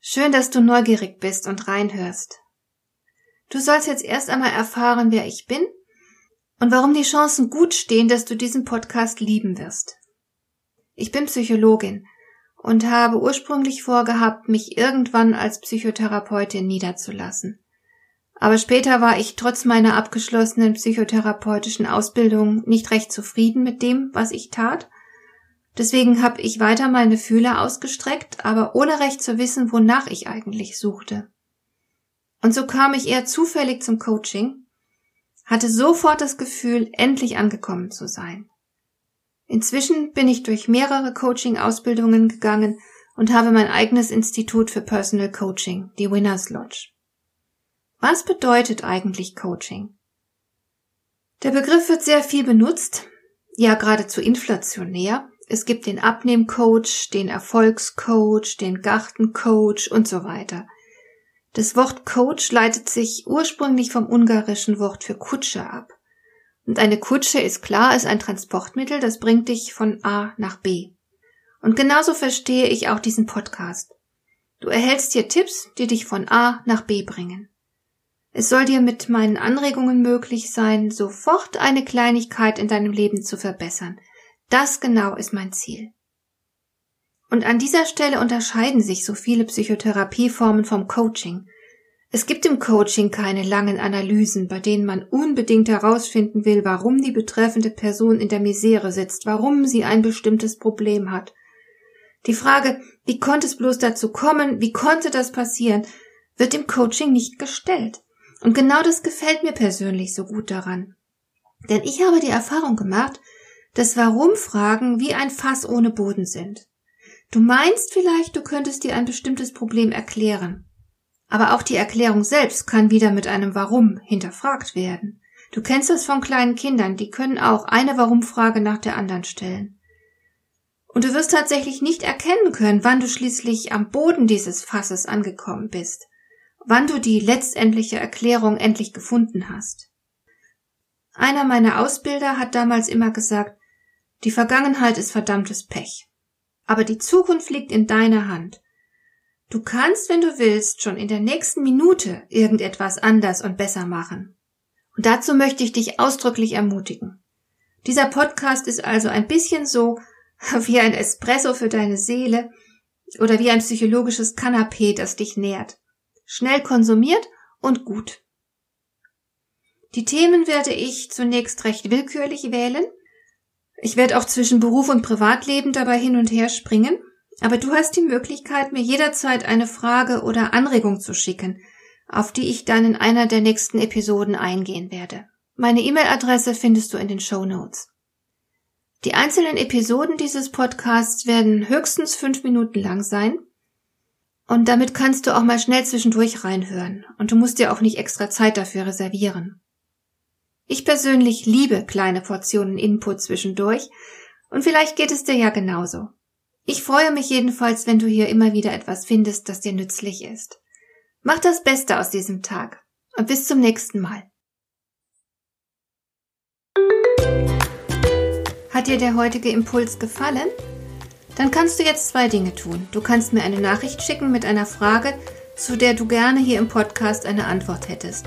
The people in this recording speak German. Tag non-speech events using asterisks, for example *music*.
Schön, dass du neugierig bist und reinhörst. Du sollst jetzt erst einmal erfahren, wer ich bin und warum die Chancen gut stehen, dass du diesen Podcast lieben wirst. Ich bin Psychologin und habe ursprünglich vorgehabt, mich irgendwann als Psychotherapeutin niederzulassen. Aber später war ich trotz meiner abgeschlossenen psychotherapeutischen Ausbildung nicht recht zufrieden mit dem, was ich tat Deswegen habe ich weiter meine Fühler ausgestreckt, aber ohne recht zu wissen, wonach ich eigentlich suchte. Und so kam ich eher zufällig zum Coaching, hatte sofort das Gefühl, endlich angekommen zu sein. Inzwischen bin ich durch mehrere Coaching-Ausbildungen gegangen und habe mein eigenes Institut für Personal Coaching, die Winners Lodge. Was bedeutet eigentlich Coaching? Der Begriff wird sehr viel benutzt, ja geradezu inflationär, es gibt den Abnehmcoach, den Erfolgscoach, den Gartencoach und so weiter. Das Wort Coach leitet sich ursprünglich vom ungarischen Wort für Kutsche ab. Und eine Kutsche ist klar, ist ein Transportmittel, das bringt dich von A nach B. Und genauso verstehe ich auch diesen Podcast. Du erhältst hier Tipps, die dich von A nach B bringen. Es soll dir mit meinen Anregungen möglich sein, sofort eine Kleinigkeit in deinem Leben zu verbessern, das genau ist mein Ziel. Und an dieser Stelle unterscheiden sich so viele Psychotherapieformen vom Coaching. Es gibt im Coaching keine langen Analysen, bei denen man unbedingt herausfinden will, warum die betreffende Person in der Misere sitzt, warum sie ein bestimmtes Problem hat. Die Frage, wie konnte es bloß dazu kommen, wie konnte das passieren, wird im Coaching nicht gestellt. Und genau das gefällt mir persönlich so gut daran. Denn ich habe die Erfahrung gemacht, dass Warum-Fragen wie ein Fass ohne Boden sind. Du meinst vielleicht, du könntest dir ein bestimmtes Problem erklären. Aber auch die Erklärung selbst kann wieder mit einem Warum hinterfragt werden. Du kennst das von kleinen Kindern, die können auch eine Warum-Frage nach der anderen stellen. Und du wirst tatsächlich nicht erkennen können, wann du schließlich am Boden dieses Fasses angekommen bist, wann du die letztendliche Erklärung endlich gefunden hast. Einer meiner Ausbilder hat damals immer gesagt, die Vergangenheit ist verdammtes Pech. Aber die Zukunft liegt in deiner Hand. Du kannst, wenn du willst, schon in der nächsten Minute irgendetwas anders und besser machen. Und dazu möchte ich dich ausdrücklich ermutigen. Dieser Podcast ist also ein bisschen so *laughs* wie ein Espresso für deine Seele oder wie ein psychologisches Kanapee, das dich nährt. Schnell konsumiert und gut. Die Themen werde ich zunächst recht willkürlich wählen, ich werde auch zwischen Beruf und Privatleben dabei hin und her springen, aber du hast die Möglichkeit, mir jederzeit eine Frage oder Anregung zu schicken, auf die ich dann in einer der nächsten Episoden eingehen werde. Meine E-Mail-Adresse findest du in den Show Notes. Die einzelnen Episoden dieses Podcasts werden höchstens fünf Minuten lang sein. Und damit kannst du auch mal schnell zwischendurch reinhören. Und du musst dir auch nicht extra Zeit dafür reservieren. Ich persönlich liebe kleine Portionen Input zwischendurch und vielleicht geht es dir ja genauso. Ich freue mich jedenfalls, wenn du hier immer wieder etwas findest, das dir nützlich ist. Mach das Beste aus diesem Tag und bis zum nächsten Mal. Hat dir der heutige Impuls gefallen? Dann kannst du jetzt zwei Dinge tun. Du kannst mir eine Nachricht schicken mit einer Frage, zu der du gerne hier im Podcast eine Antwort hättest.